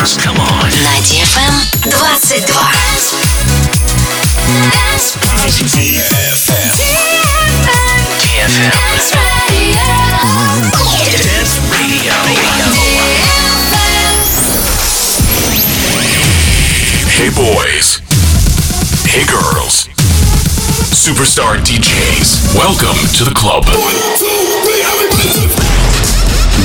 dance. Come on. На DFM 22. DFM. DFM. Dance Radio. Hey boys. Hey girls. Superstar DJs. Welcome to the club.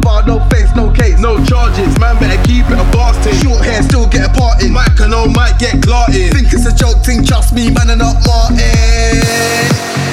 By bar, no face, no case, no charges. Man better keep it a bastard. Short hair, still get a party. Mike and all might get clarted. Think it's a joke, thing, trust me, man, and not Martin.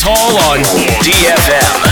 Hall on DFM.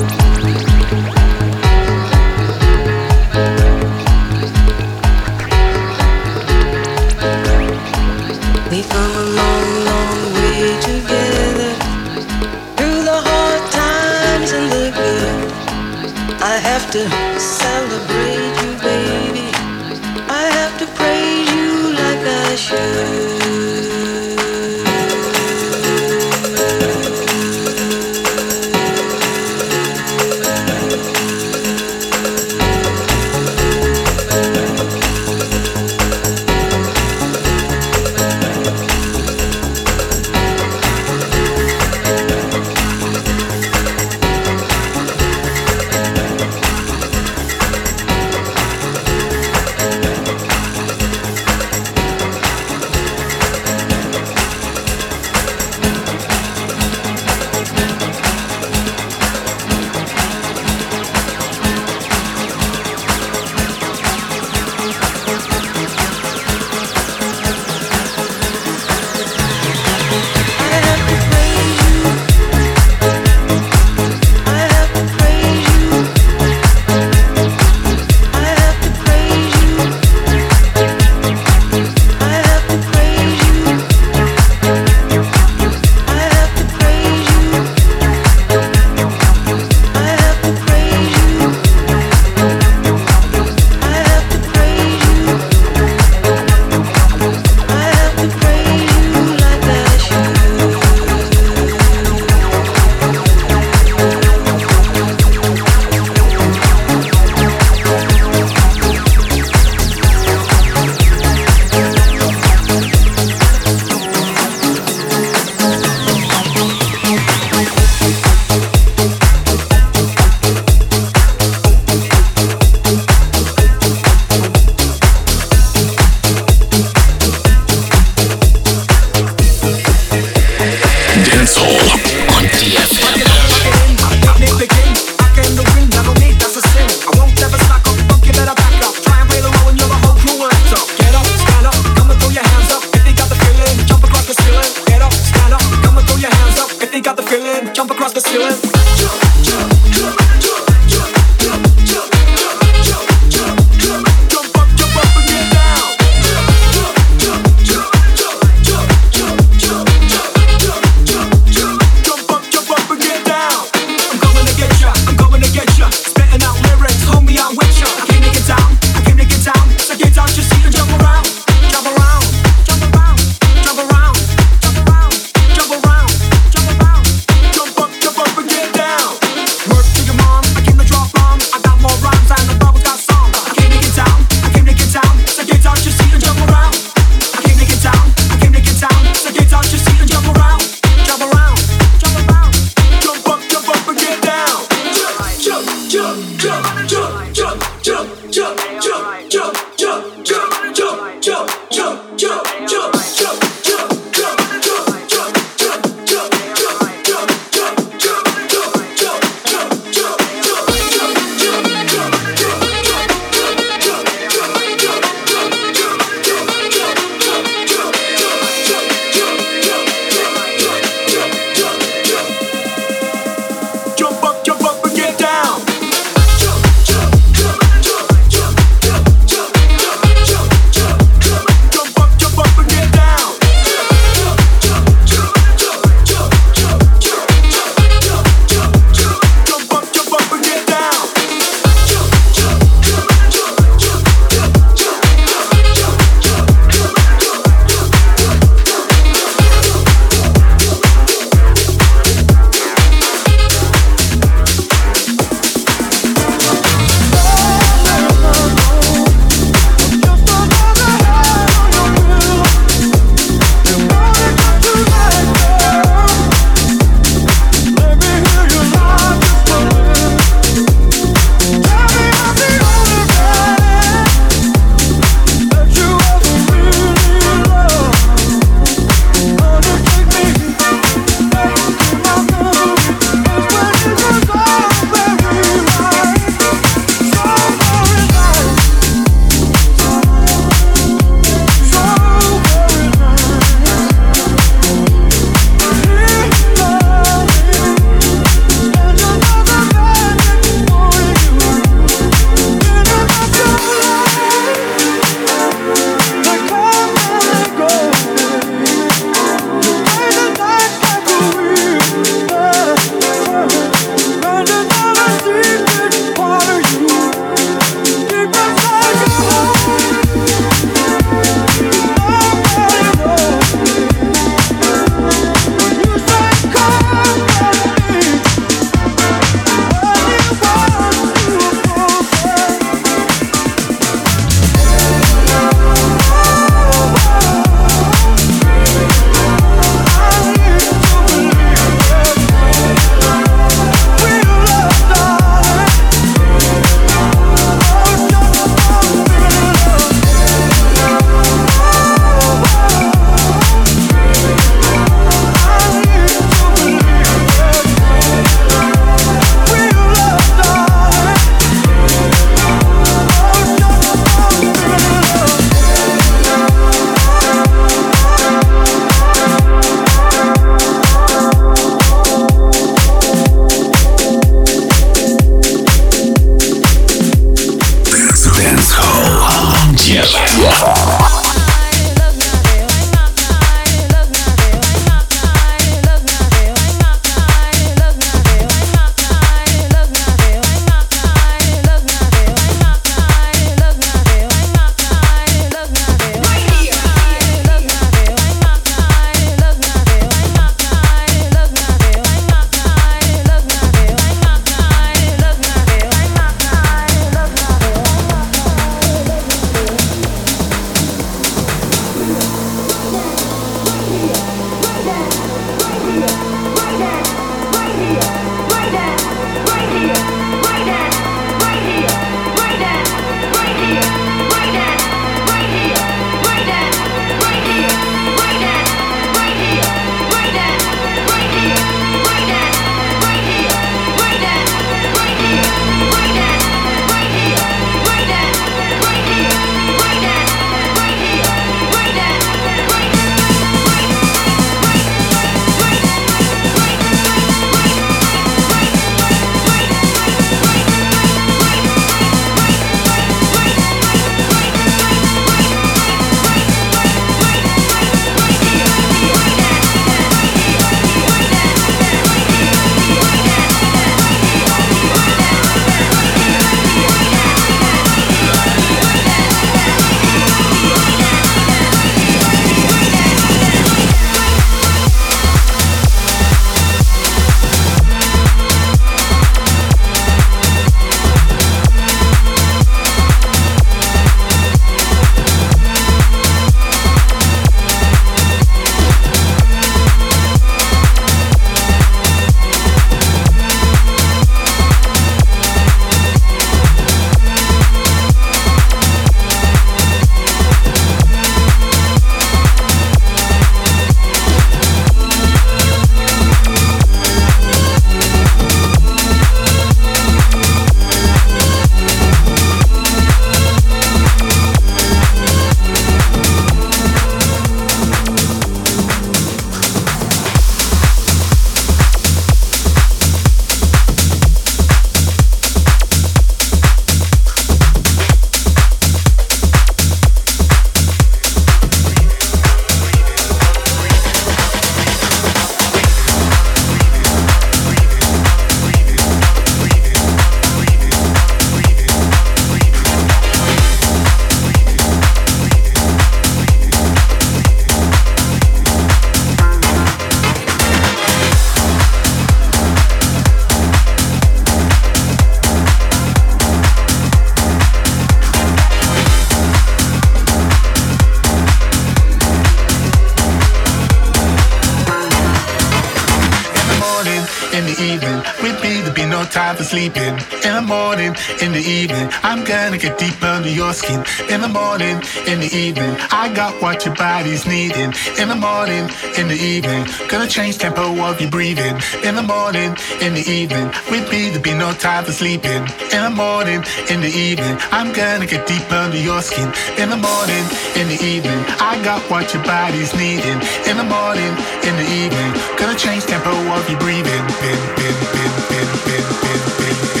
Sleeping. In the morning, in the evening, I'm gonna get deep under your skin. In the morning, in the evening. I got what your body's needing in the morning, in the evening. Gonna change tempo of your breathing in the morning, in the evening. With me, there be no time for sleeping in the morning, in the evening. I'm gonna get deep under your skin in the morning, in the evening. I got what your body's needing in the morning, in the evening. Gonna change tempo of your breathing. Bin, bin, bin, bin, bin, bin, bin, bin.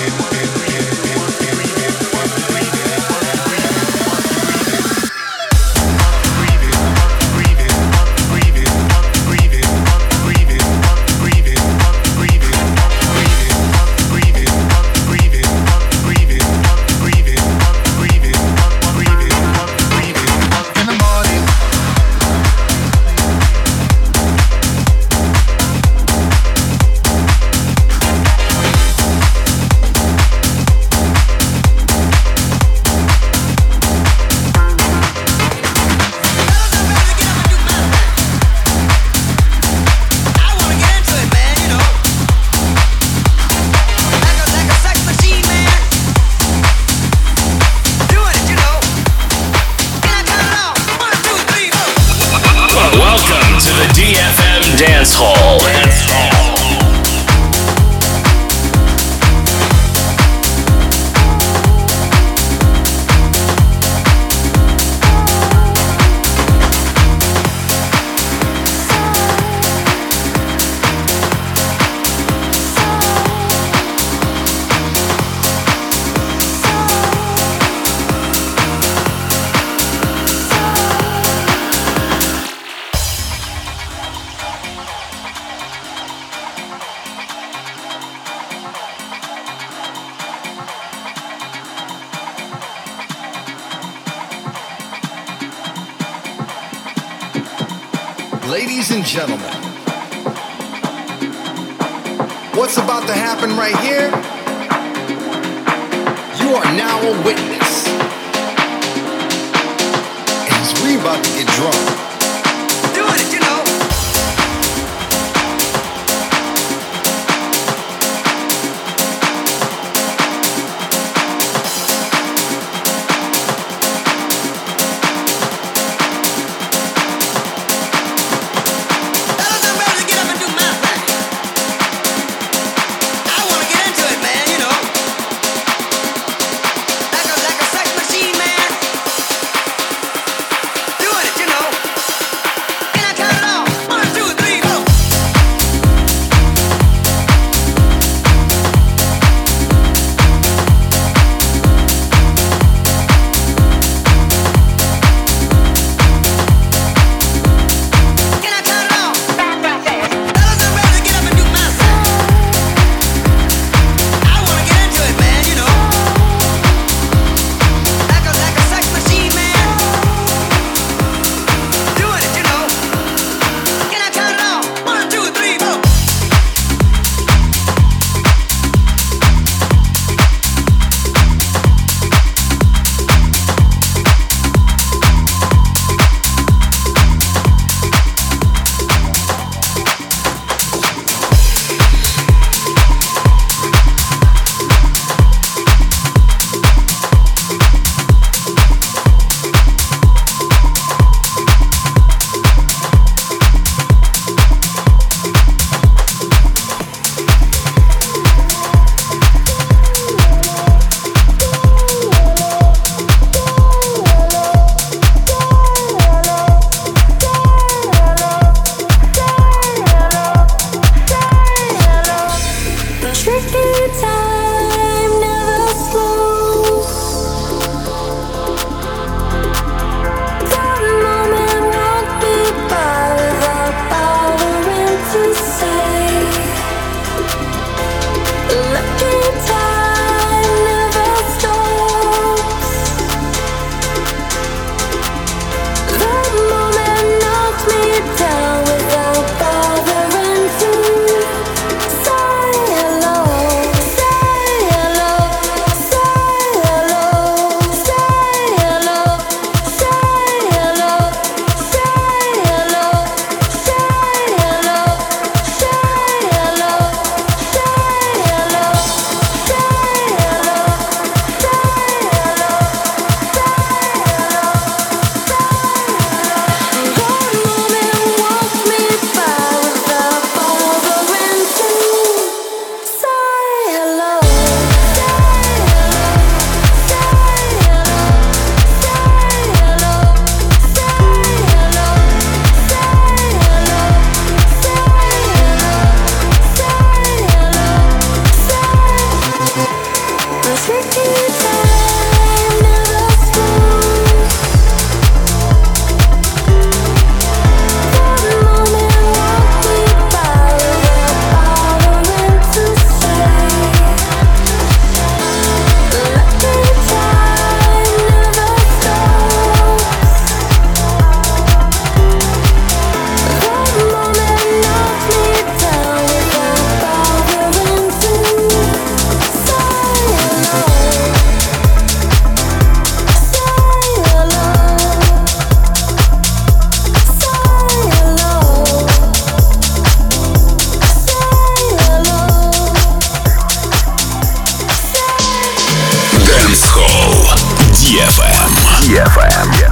ЕФМ. ЕФМ.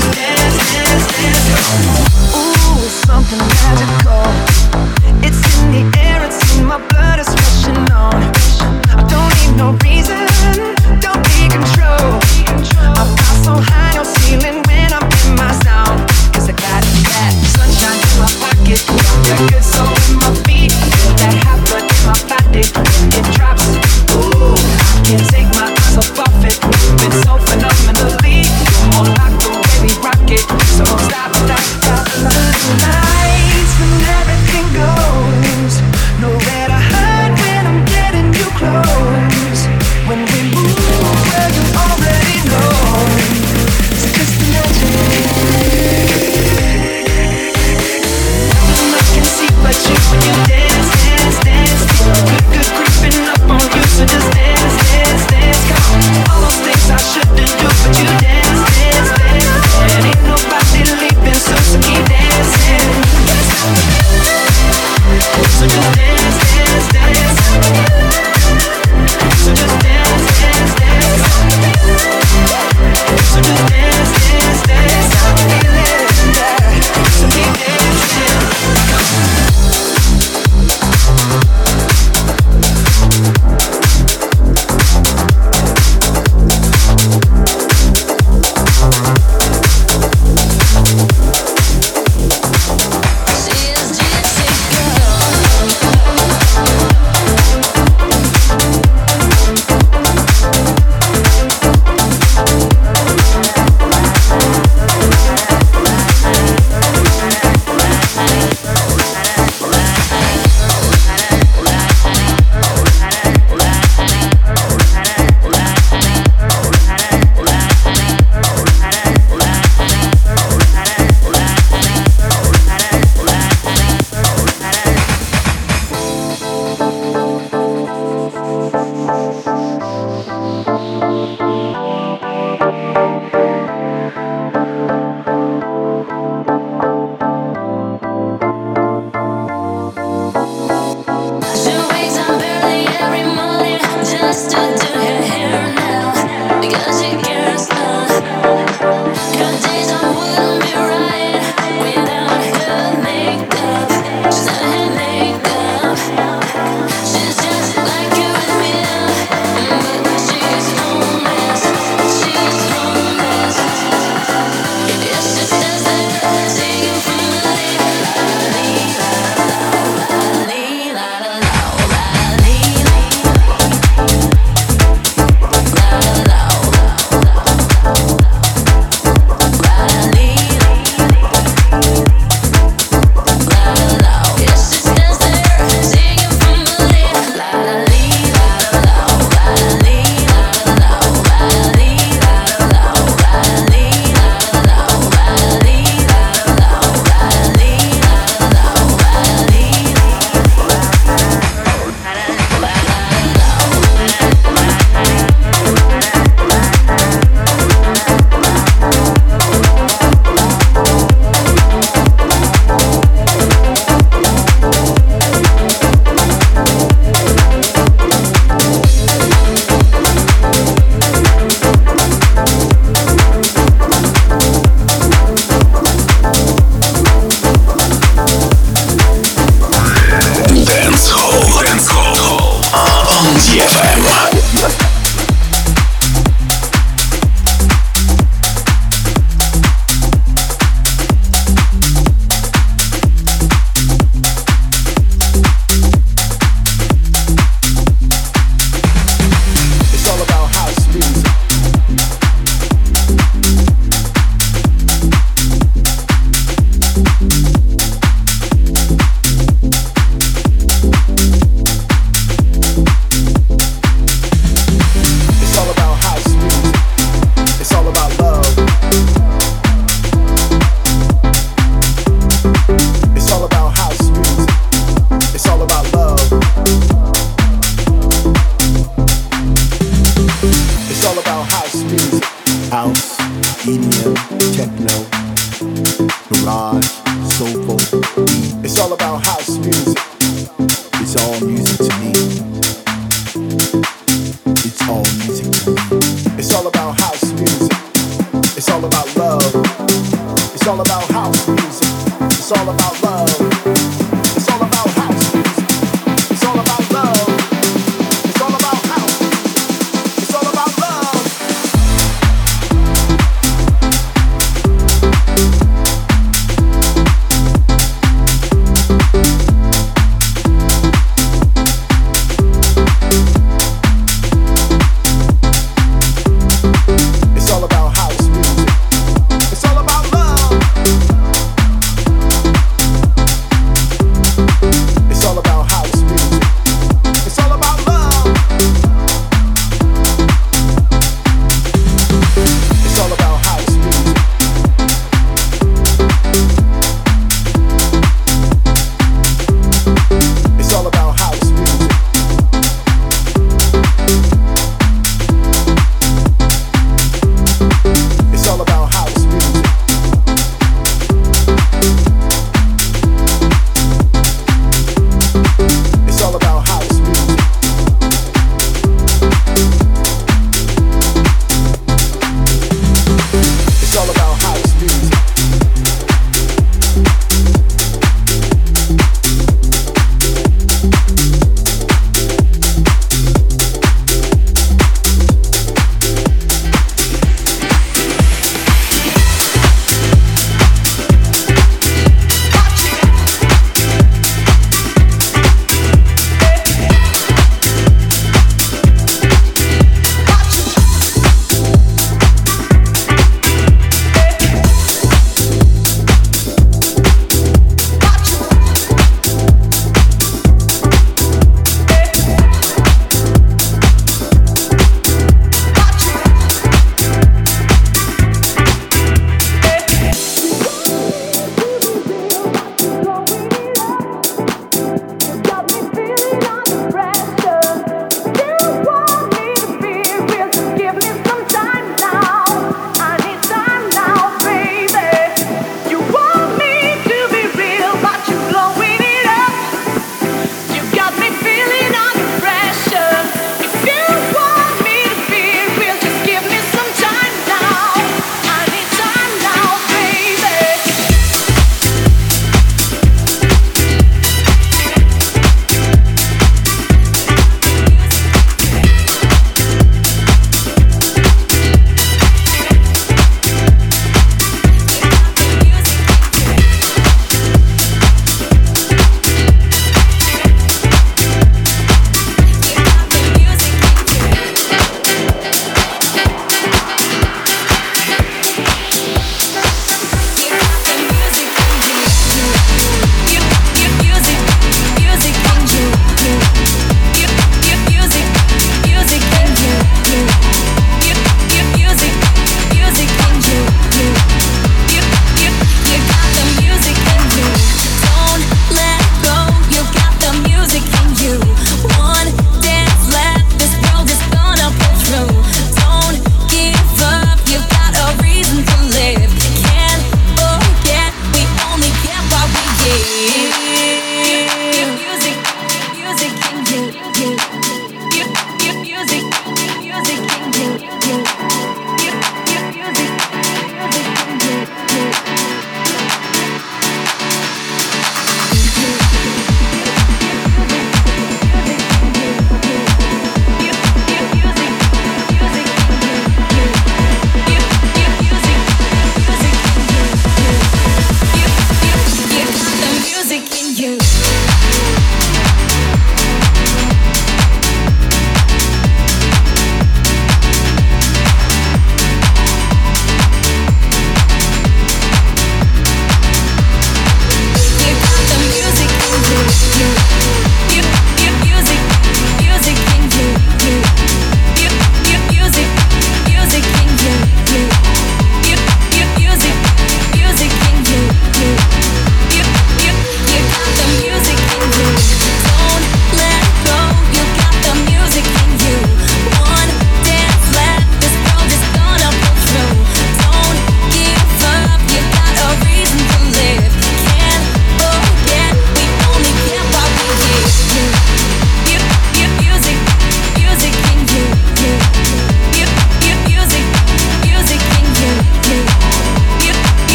just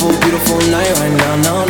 Beautiful, beautiful night right now. No,